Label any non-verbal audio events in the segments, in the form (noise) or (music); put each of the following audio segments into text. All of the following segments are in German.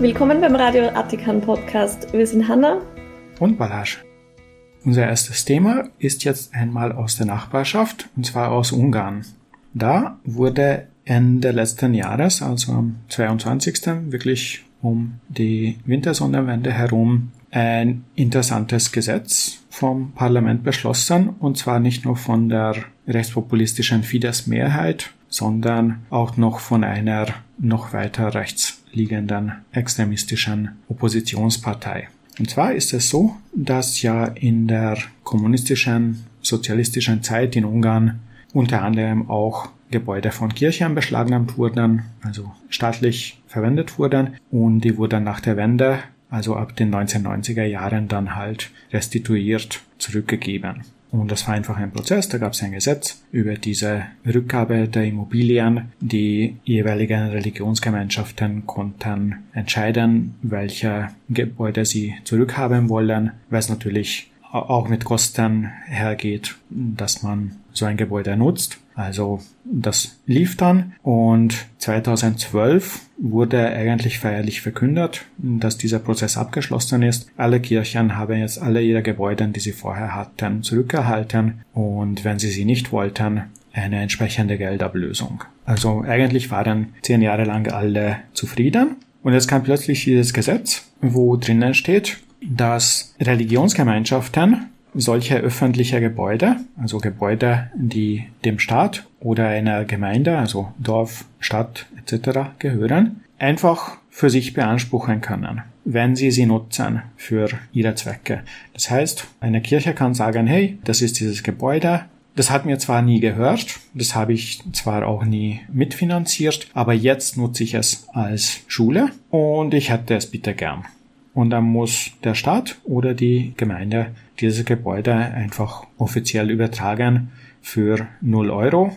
Willkommen beim Radio Attikan Podcast. Wir sind Hanna und Balazs. Unser erstes Thema ist jetzt einmal aus der Nachbarschaft, und zwar aus Ungarn. Da wurde Ende letzten Jahres, also am 22. wirklich um die Wintersonnenwende herum, ein interessantes Gesetz vom Parlament beschlossen, und zwar nicht nur von der rechtspopulistischen Fidesz-Mehrheit, sondern auch noch von einer noch weiter rechts liegenden extremistischen Oppositionspartei. Und zwar ist es so, dass ja in der kommunistischen, sozialistischen Zeit in Ungarn unter anderem auch Gebäude von Kirchen beschlagnahmt wurden, also staatlich verwendet wurden und die wurden nach der Wende, also ab den 1990er Jahren dann halt restituiert zurückgegeben. Und das war einfach ein Prozess, da gab es ein Gesetz über diese Rückgabe der Immobilien. Die jeweiligen Religionsgemeinschaften konnten entscheiden, welche Gebäude sie zurückhaben wollen, es natürlich auch mit Kosten hergeht, dass man so ein Gebäude nutzt. Also das lief dann und 2012 wurde eigentlich feierlich verkündet, dass dieser Prozess abgeschlossen ist. Alle Kirchen haben jetzt alle ihre Gebäude, die sie vorher hatten, zurückerhalten und wenn sie sie nicht wollten, eine entsprechende Geldablösung. Also eigentlich waren zehn Jahre lang alle zufrieden und jetzt kam plötzlich dieses Gesetz, wo drinnen steht, dass Religionsgemeinschaften solche öffentliche Gebäude, also Gebäude, die dem Staat oder einer Gemeinde, also Dorf, Stadt etc. gehören, einfach für sich beanspruchen können, wenn sie sie nutzen für ihre Zwecke. Das heißt, eine Kirche kann sagen, hey, das ist dieses Gebäude, das hat mir zwar nie gehört, das habe ich zwar auch nie mitfinanziert, aber jetzt nutze ich es als Schule und ich hätte es bitte gern. Und dann muss der Staat oder die Gemeinde dieses Gebäude einfach offiziell übertragen für 0 Euro.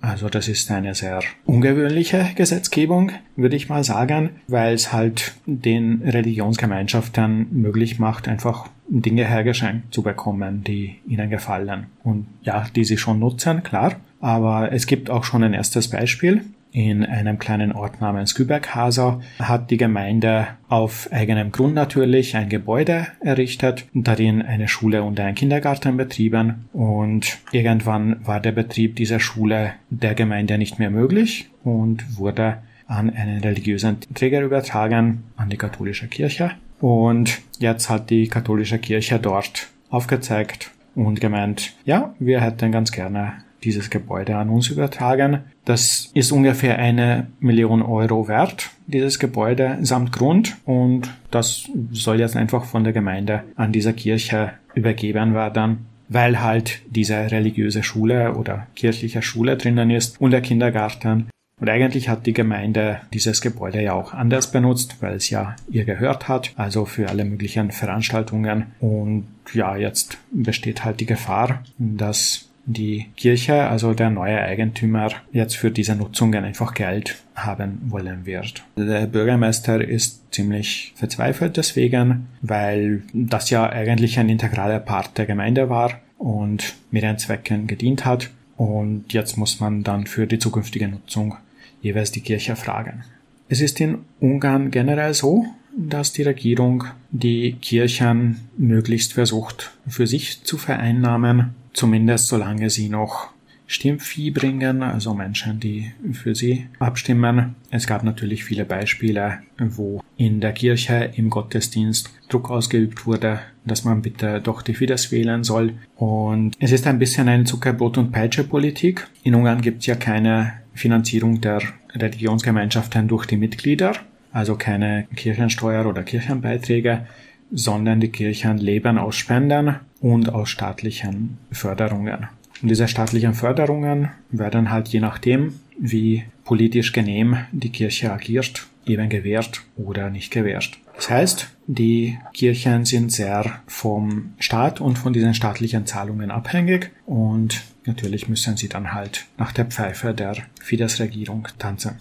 Also das ist eine sehr ungewöhnliche Gesetzgebung, würde ich mal sagen, weil es halt den Religionsgemeinschaften möglich macht, einfach Dinge hergeschenkt zu bekommen, die ihnen gefallen. Und ja, die sie schon nutzen, klar. Aber es gibt auch schon ein erstes Beispiel in einem kleinen Ort namens Küberghasa hat die Gemeinde auf eigenem Grund natürlich ein Gebäude errichtet, darin eine Schule und ein Kindergarten betrieben und irgendwann war der Betrieb dieser Schule der Gemeinde nicht mehr möglich und wurde an einen religiösen Träger übertragen, an die katholische Kirche. Und jetzt hat die katholische Kirche dort aufgezeigt und gemeint, ja, wir hätten ganz gerne dieses Gebäude an uns übertragen. Das ist ungefähr eine Million Euro wert, dieses Gebäude samt Grund und das soll jetzt einfach von der Gemeinde an dieser Kirche übergeben werden, weil halt diese religiöse Schule oder kirchliche Schule drinnen ist und der Kindergarten. Und eigentlich hat die Gemeinde dieses Gebäude ja auch anders benutzt, weil es ja ihr gehört hat, also für alle möglichen Veranstaltungen. Und ja, jetzt besteht halt die Gefahr, dass die Kirche, also der neue Eigentümer, jetzt für diese Nutzungen einfach Geld haben wollen wird. Der Bürgermeister ist ziemlich verzweifelt deswegen, weil das ja eigentlich ein integraler Part der Gemeinde war und mit den Zwecken gedient hat und jetzt muss man dann für die zukünftige Nutzung jeweils die Kirche fragen. Es ist in Ungarn generell so, dass die Regierung die Kirchen möglichst versucht für sich zu vereinnahmen zumindest solange sie noch Stimmvieh bringen, also Menschen, die für sie abstimmen. Es gab natürlich viele Beispiele, wo in der Kirche im Gottesdienst Druck ausgeübt wurde, dass man bitte doch die Fidesz wählen soll. Und es ist ein bisschen eine Zuckerbrot- und Peitsche-Politik. In Ungarn gibt es ja keine Finanzierung der Religionsgemeinschaften durch die Mitglieder, also keine Kirchensteuer oder Kirchenbeiträge, sondern die Kirchen leben aus Spenden und aus staatlichen Förderungen. Und diese staatlichen Förderungen werden halt je nachdem, wie politisch genehm die Kirche agiert, eben gewährt oder nicht gewährt. Das heißt, die Kirchen sind sehr vom Staat und von diesen staatlichen Zahlungen abhängig und natürlich müssen sie dann halt nach der Pfeife der Fidesz-Regierung tanzen.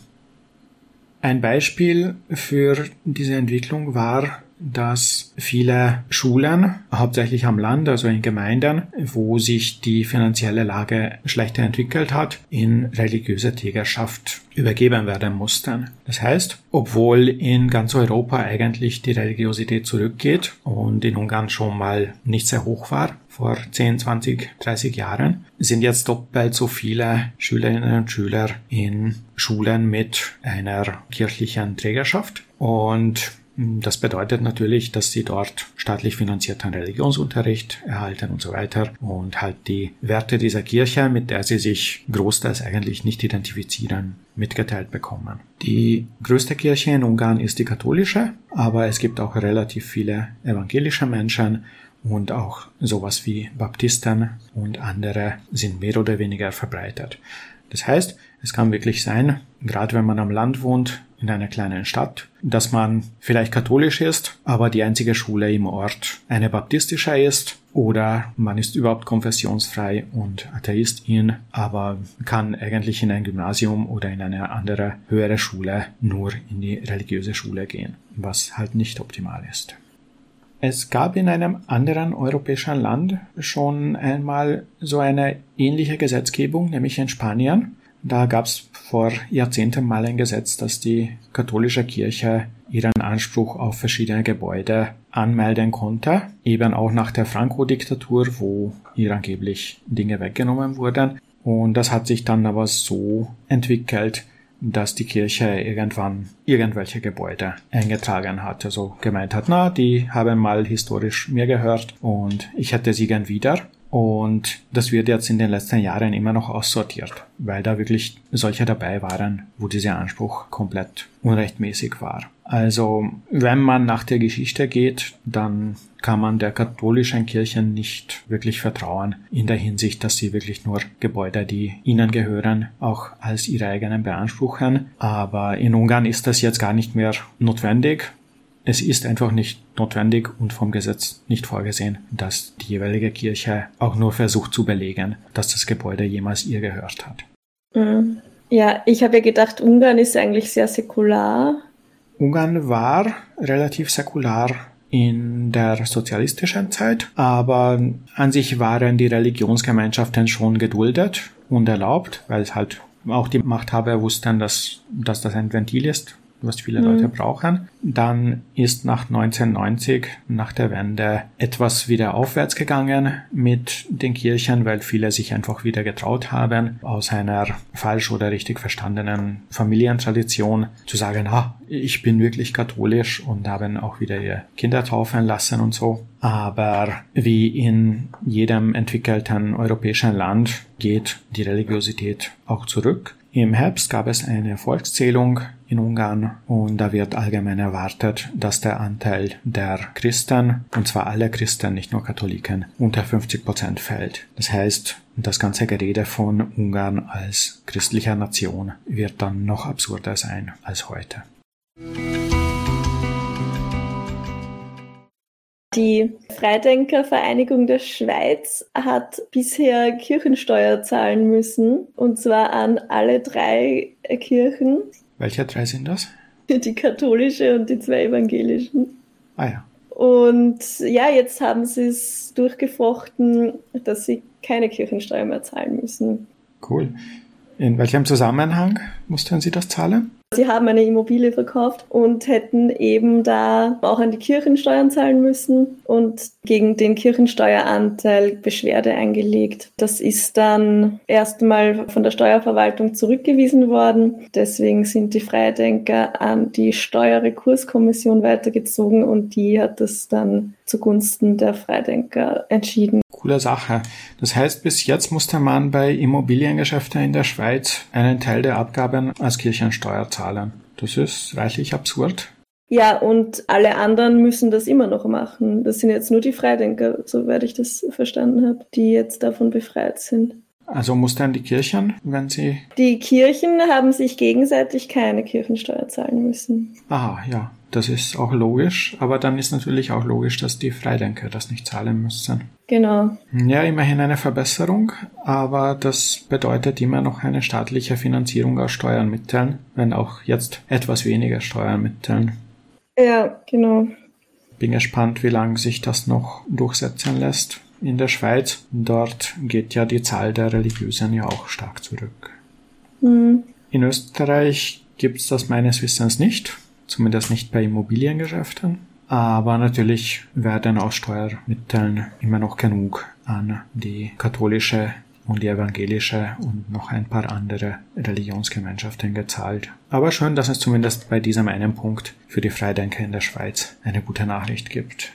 Ein Beispiel für diese Entwicklung war dass viele Schulen, hauptsächlich am Land, also in Gemeinden, wo sich die finanzielle Lage schlechter entwickelt hat, in religiöse Trägerschaft übergeben werden mussten. Das heißt, obwohl in ganz Europa eigentlich die Religiosität zurückgeht und in Ungarn schon mal nicht sehr hoch war, vor 10, 20, 30 Jahren, sind jetzt doppelt so viele Schülerinnen und Schüler in Schulen mit einer kirchlichen Trägerschaft. Und das bedeutet natürlich, dass sie dort staatlich finanzierten Religionsunterricht erhalten und so weiter und halt die Werte dieser Kirche, mit der sie sich großteils eigentlich nicht identifizieren, mitgeteilt bekommen. Die größte Kirche in Ungarn ist die katholische, aber es gibt auch relativ viele evangelische Menschen und auch sowas wie Baptisten und andere sind mehr oder weniger verbreitet. Das heißt, es kann wirklich sein, gerade wenn man am Land wohnt, in einer kleinen Stadt, dass man vielleicht katholisch ist, aber die einzige Schule im Ort eine baptistische ist oder man ist überhaupt konfessionsfrei und Atheistin, aber kann eigentlich in ein Gymnasium oder in eine andere höhere Schule nur in die religiöse Schule gehen, was halt nicht optimal ist. Es gab in einem anderen europäischen Land schon einmal so eine ähnliche Gesetzgebung, nämlich in Spanien. Da gab es vor Jahrzehnten mal ein Gesetz, dass die katholische Kirche ihren Anspruch auf verschiedene Gebäude anmelden konnte, eben auch nach der Franco-Diktatur, wo ihr angeblich Dinge weggenommen wurden. Und das hat sich dann aber so entwickelt, dass die Kirche irgendwann irgendwelche Gebäude eingetragen hat. Also gemeint hat, na, die haben mal historisch mir gehört und ich hätte sie gern wieder. Und das wird jetzt in den letzten Jahren immer noch aussortiert, weil da wirklich solche dabei waren, wo dieser Anspruch komplett unrechtmäßig war. Also wenn man nach der Geschichte geht, dann kann man der katholischen Kirche nicht wirklich vertrauen in der Hinsicht, dass sie wirklich nur Gebäude, die ihnen gehören, auch als ihre eigenen beanspruchen. Aber in Ungarn ist das jetzt gar nicht mehr notwendig. Es ist einfach nicht notwendig und vom Gesetz nicht vorgesehen, dass die jeweilige Kirche auch nur versucht zu belegen, dass das Gebäude jemals ihr gehört hat. Mhm. Ja, ich habe ja gedacht, Ungarn ist eigentlich sehr säkular. Ungarn war relativ säkular in der sozialistischen Zeit, aber an sich waren die Religionsgemeinschaften schon geduldet und erlaubt, weil halt auch die Machthaber wussten, dass, dass das ein Ventil ist was viele mhm. Leute brauchen. Dann ist nach 1990, nach der Wende, etwas wieder aufwärts gegangen mit den Kirchen, weil viele sich einfach wieder getraut haben, aus einer falsch oder richtig verstandenen Familientradition zu sagen, ah, ich bin wirklich katholisch und haben auch wieder ihr Kinder taufen lassen und so. Aber wie in jedem entwickelten europäischen Land geht die Religiosität auch zurück. Im Herbst gab es eine Volkszählung in Ungarn und da wird allgemein erwartet, dass der Anteil der Christen, und zwar alle Christen, nicht nur Katholiken, unter 50 Prozent fällt. Das heißt, das ganze Gerede von Ungarn als christlicher Nation wird dann noch absurder sein als heute. Die Freidenkervereinigung der Schweiz hat bisher Kirchensteuer zahlen müssen, und zwar an alle drei Kirchen. Welche drei sind das? (laughs) Die katholische und die zwei evangelischen. Ah ja. Und ja, jetzt haben sie es durchgefochten, dass sie keine Kirchensteuer mehr zahlen müssen. Cool. In welchem Zusammenhang mussten Sie das zahlen? Sie haben eine Immobilie verkauft und hätten eben da auch an die Kirchensteuern zahlen müssen und gegen den Kirchensteueranteil Beschwerde eingelegt. Das ist dann erstmal von der Steuerverwaltung zurückgewiesen worden. Deswegen sind die Freidenker an die Steuerrekurskommission weitergezogen und die hat es dann zugunsten der Freidenker entschieden. Coole Sache. Das heißt, bis jetzt musste man bei Immobiliengeschäften in der Schweiz einen Teil der Abgaben als Kirchensteuer zahlen. Das ist reichlich absurd. Ja, und alle anderen müssen das immer noch machen. Das sind jetzt nur die Freidenker, soweit ich das verstanden habe, die jetzt davon befreit sind. Also muss dann die Kirchen, wenn sie. Die Kirchen haben sich gegenseitig keine Kirchensteuer zahlen müssen. Aha, ja. Das ist auch logisch, aber dann ist natürlich auch logisch, dass die Freidenker das nicht zahlen müssen. Genau. Ja, immerhin eine Verbesserung, aber das bedeutet immer noch eine staatliche Finanzierung aus Steuermitteln, wenn auch jetzt etwas weniger Steuermitteln. Ja, genau. Bin gespannt, wie lange sich das noch durchsetzen lässt in der Schweiz. Dort geht ja die Zahl der Religiösen ja auch stark zurück. Mhm. In Österreich gibt es das meines Wissens nicht, zumindest nicht bei Immobiliengeschäften. Aber natürlich werden aus Steuermitteln immer noch genug an die katholische und die evangelische und noch ein paar andere Religionsgemeinschaften gezahlt. Aber schön, dass es zumindest bei diesem einen Punkt für die Freidenker in der Schweiz eine gute Nachricht gibt.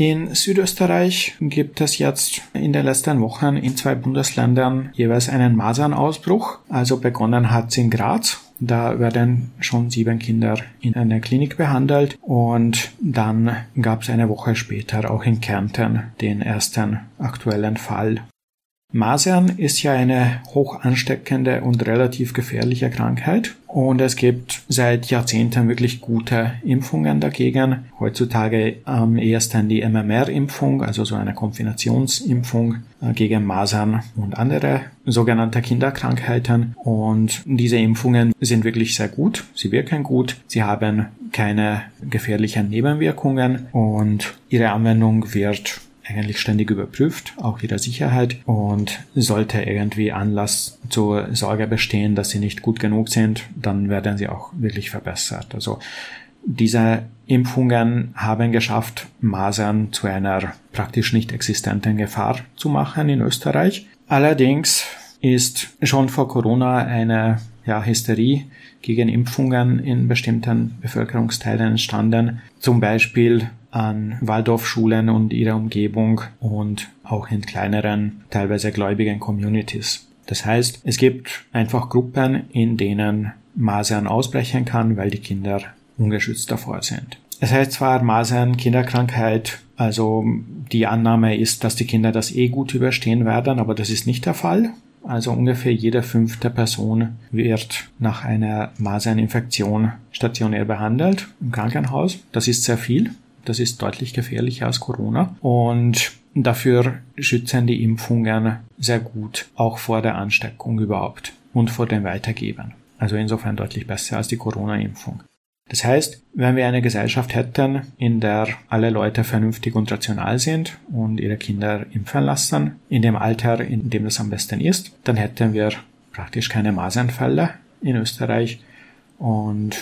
In Südösterreich gibt es jetzt in den letzten Wochen in zwei Bundesländern jeweils einen Masernausbruch. Also begonnen hat es in Graz da werden schon sieben Kinder in einer Klinik behandelt und dann gab es eine Woche später auch in Kärnten den ersten aktuellen Fall. Masern ist ja eine hoch ansteckende und relativ gefährliche Krankheit und es gibt seit Jahrzehnten wirklich gute Impfungen dagegen. Heutzutage am ehesten die MMR-Impfung, also so eine Kombinationsimpfung äh, gegen Masern und andere sogenannte Kinderkrankheiten. Und diese Impfungen sind wirklich sehr gut. Sie wirken gut. Sie haben keine gefährlichen Nebenwirkungen und ihre Anwendung wird eigentlich ständig überprüft, auch ihre Sicherheit und sollte irgendwie Anlass zur Sorge bestehen, dass sie nicht gut genug sind, dann werden sie auch wirklich verbessert. Also diese Impfungen haben geschafft, Masern zu einer praktisch nicht existenten Gefahr zu machen in Österreich. Allerdings ist schon vor Corona eine ja, Hysterie gegen Impfungen in bestimmten Bevölkerungsteilen entstanden. Zum Beispiel an Waldorfschulen und ihrer Umgebung und auch in kleineren, teilweise gläubigen Communities. Das heißt, es gibt einfach Gruppen, in denen Masern ausbrechen kann, weil die Kinder ungeschützt davor sind. Es heißt zwar Masern Kinderkrankheit, also die Annahme ist, dass die Kinder das eh gut überstehen werden, aber das ist nicht der Fall. Also ungefähr jede fünfte Person wird nach einer Maserninfektion stationär behandelt im Krankenhaus. Das ist sehr viel. Das ist deutlich gefährlicher als Corona. Und dafür schützen die Impfungen sehr gut, auch vor der Ansteckung überhaupt und vor dem Weitergeben. Also insofern deutlich besser als die Corona-Impfung. Das heißt, wenn wir eine Gesellschaft hätten, in der alle Leute vernünftig und rational sind und ihre Kinder impfen lassen, in dem Alter, in dem das am besten ist, dann hätten wir praktisch keine Masernfälle in Österreich und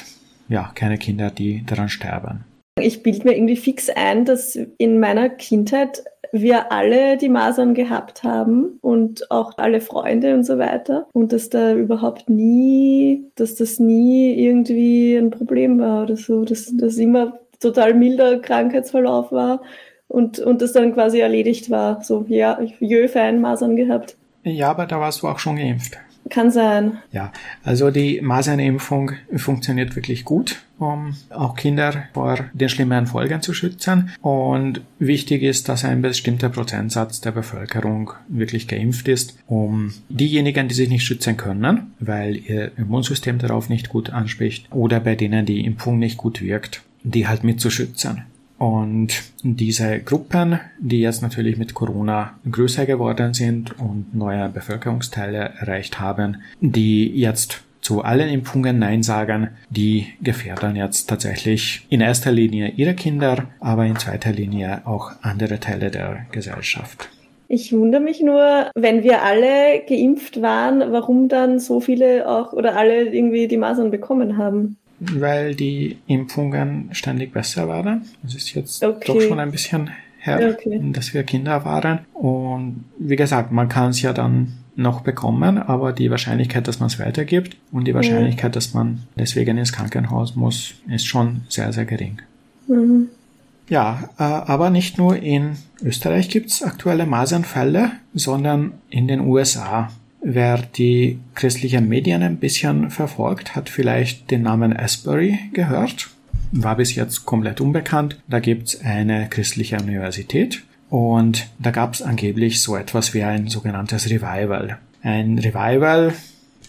ja, keine Kinder, die daran sterben. Ich bilde mir irgendwie fix ein, dass in meiner Kindheit wir alle die Masern gehabt haben und auch alle Freunde und so weiter und dass da überhaupt nie, dass das nie irgendwie ein Problem war oder so, dass das immer total milder Krankheitsverlauf war und, und das dann quasi erledigt war. So, ja, ich Jö-Fan Masern gehabt. Ja, aber da warst du auch schon geimpft. Kann sein. Ja, also die Masernimpfung funktioniert wirklich gut, um auch Kinder vor den schlimmen Folgen zu schützen. Und wichtig ist, dass ein bestimmter Prozentsatz der Bevölkerung wirklich geimpft ist, um diejenigen, die sich nicht schützen können, weil ihr Immunsystem darauf nicht gut anspricht, oder bei denen die Impfung nicht gut wirkt, die halt mitzuschützen. Und diese Gruppen, die jetzt natürlich mit Corona größer geworden sind und neue Bevölkerungsteile erreicht haben, die jetzt zu allen Impfungen Nein sagen, die gefährden jetzt tatsächlich in erster Linie ihre Kinder, aber in zweiter Linie auch andere Teile der Gesellschaft. Ich wundere mich nur, wenn wir alle geimpft waren, warum dann so viele auch oder alle irgendwie die Masern bekommen haben weil die Impfungen ständig besser waren. Es ist jetzt okay. doch schon ein bisschen her, okay. dass wir Kinder waren. Und wie gesagt, man kann es ja dann noch bekommen, aber die Wahrscheinlichkeit, dass man es weitergibt und die Wahrscheinlichkeit, mhm. dass man deswegen ins Krankenhaus muss, ist schon sehr, sehr gering. Mhm. Ja, äh, aber nicht nur in Österreich gibt es aktuelle Masernfälle, sondern in den USA. Wer die christlichen Medien ein bisschen verfolgt, hat vielleicht den Namen Asbury gehört. War bis jetzt komplett unbekannt. Da gibt's eine christliche Universität und da gab's angeblich so etwas wie ein sogenanntes Revival. Ein Revival,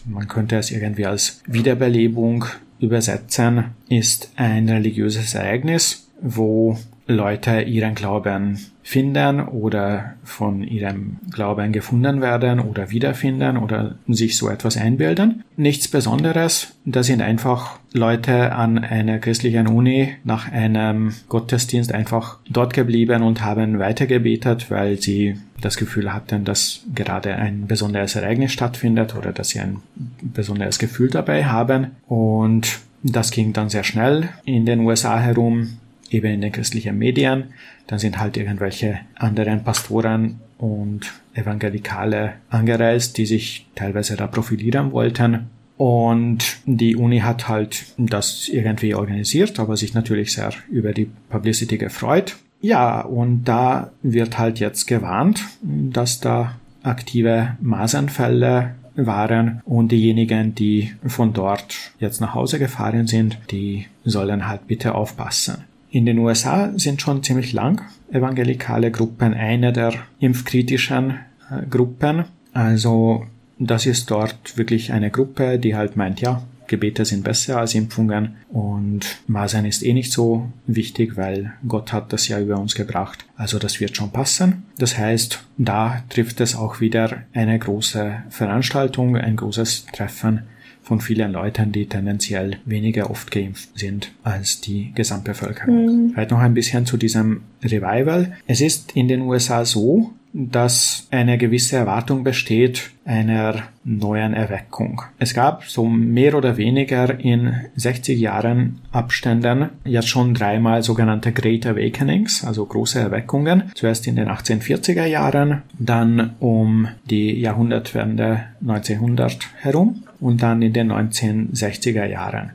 man könnte es irgendwie als Wiederbelebung übersetzen, ist ein religiöses Ereignis, wo Leute ihren Glauben finden oder von ihrem Glauben gefunden werden oder wiederfinden oder sich so etwas einbilden. Nichts Besonderes. Das sind einfach Leute an einer christlichen Uni nach einem Gottesdienst einfach dort geblieben und haben weitergebetet, weil sie das Gefühl hatten, dass gerade ein besonderes Ereignis stattfindet oder dass sie ein besonderes Gefühl dabei haben. Und das ging dann sehr schnell in den USA herum, eben in den christlichen Medien. Dann sind halt irgendwelche anderen Pastoren und Evangelikale angereist, die sich teilweise da profilieren wollten. Und die Uni hat halt das irgendwie organisiert, aber sich natürlich sehr über die Publicity gefreut. Ja, und da wird halt jetzt gewarnt, dass da aktive Masernfälle waren und diejenigen, die von dort jetzt nach Hause gefahren sind, die sollen halt bitte aufpassen. In den USA sind schon ziemlich lang evangelikale Gruppen eine der impfkritischen äh, Gruppen. Also das ist dort wirklich eine Gruppe, die halt meint, ja, Gebete sind besser als Impfungen und Masern ist eh nicht so wichtig, weil Gott hat das ja über uns gebracht. Also das wird schon passen. Das heißt, da trifft es auch wieder eine große Veranstaltung, ein großes Treffen von vielen Leuten, die tendenziell weniger oft geimpft sind als die Gesamtbevölkerung. Mhm. Vielleicht noch ein bisschen zu diesem Revival. Es ist in den USA so, dass eine gewisse Erwartung besteht einer neuen Erweckung. Es gab so mehr oder weniger in 60 Jahren Abständen jetzt schon dreimal sogenannte Great Awakenings, also große Erweckungen. Zuerst in den 1840er Jahren, dann um die Jahrhundertwende 1900 herum und dann in den 1960er Jahren.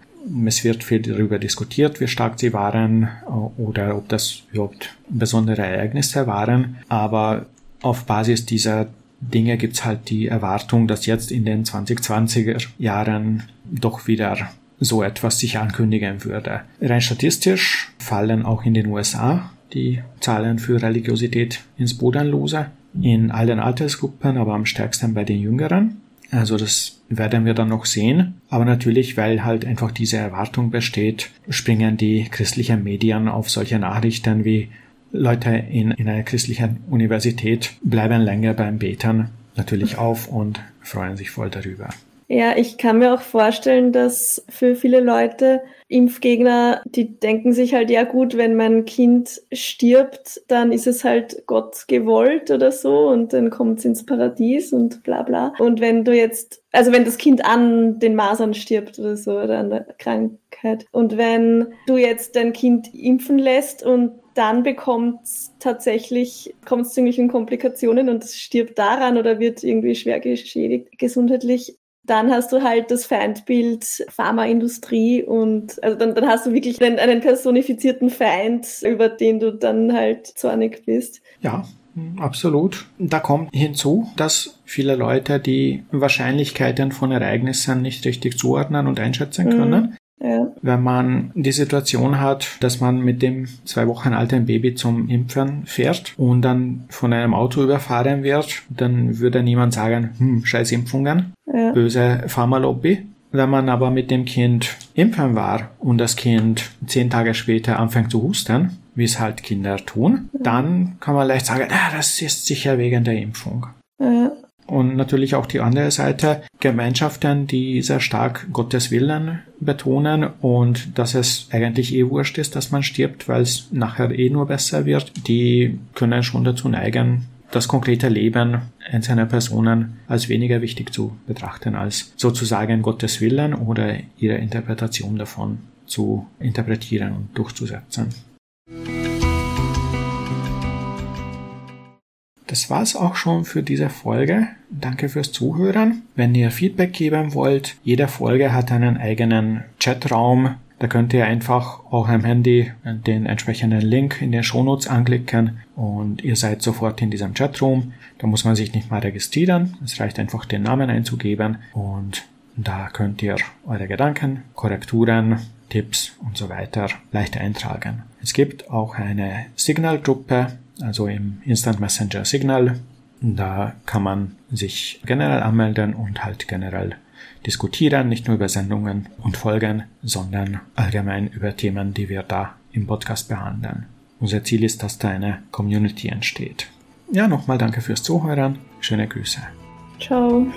Es wird viel darüber diskutiert, wie stark sie waren oder ob das überhaupt besondere Ereignisse waren. Aber auf Basis dieser Dinge gibt's halt die Erwartung, dass jetzt in den 2020er Jahren doch wieder so etwas sich ankündigen würde. Rein statistisch fallen auch in den USA die Zahlen für Religiosität ins Bodenlose. In allen Altersgruppen, aber am stärksten bei den Jüngeren. Also das werden wir dann noch sehen. Aber natürlich, weil halt einfach diese Erwartung besteht, springen die christlichen Medien auf solche Nachrichten wie Leute in, in einer christlichen Universität bleiben länger beim Betern natürlich auf und freuen sich voll darüber. Ja, ich kann mir auch vorstellen, dass für viele Leute Impfgegner, die denken sich halt, ja gut, wenn mein Kind stirbt, dann ist es halt Gott gewollt oder so und dann kommt es ins Paradies und bla bla. Und wenn du jetzt, also wenn das Kind an den Masern stirbt oder so oder an der Krankheit und wenn du jetzt dein Kind impfen lässt und dann bekommt es tatsächlich, kommt es zu irgendwelchen Komplikationen und es stirbt daran oder wird irgendwie schwer geschädigt gesundheitlich. Dann hast du halt das Feindbild Pharmaindustrie und also dann, dann hast du wirklich einen, einen personifizierten Feind, über den du dann halt zornig bist. Ja, Absolut. Da kommt hinzu, dass viele Leute die Wahrscheinlichkeiten von Ereignissen nicht richtig zuordnen und einschätzen können. Mhm. Ja. Wenn man die Situation hat, dass man mit dem zwei Wochen alten Baby zum Impfen fährt und dann von einem Auto überfahren wird, dann würde niemand sagen, hm, scheiß Impfungen, ja. böse Pharmalobby. Wenn man aber mit dem Kind impfen war und das Kind zehn Tage später anfängt zu husten, wie es halt Kinder tun, dann kann man leicht sagen, ah, das ist sicher wegen der Impfung. Ja. Und natürlich auch die andere Seite, Gemeinschaften, die sehr stark Gottes Willen betonen und dass es eigentlich eh wurscht ist, dass man stirbt, weil es nachher eh nur besser wird, die können schon dazu neigen, das konkrete Leben einzelner Personen als weniger wichtig zu betrachten, als sozusagen Gottes Willen oder ihre Interpretation davon zu interpretieren und durchzusetzen. Das war's auch schon für diese Folge. Danke fürs Zuhören. Wenn ihr Feedback geben wollt, jede Folge hat einen eigenen Chatraum. Da könnt ihr einfach auch am Handy den entsprechenden Link in den Shownotes anklicken und ihr seid sofort in diesem Chatroom. Da muss man sich nicht mal registrieren. Es reicht einfach den Namen einzugeben und da könnt ihr eure Gedanken, Korrekturen, Tipps und so weiter leicht eintragen. Es gibt auch eine Signal-Gruppe, also im Instant Messenger Signal. Da kann man sich generell anmelden und halt generell diskutieren, nicht nur über Sendungen und Folgen, sondern allgemein über Themen, die wir da im Podcast behandeln. unser Ziel ist, dass da eine Community entsteht. Ja, nochmal danke fürs Zuhören. Schöne Grüße. Ciao.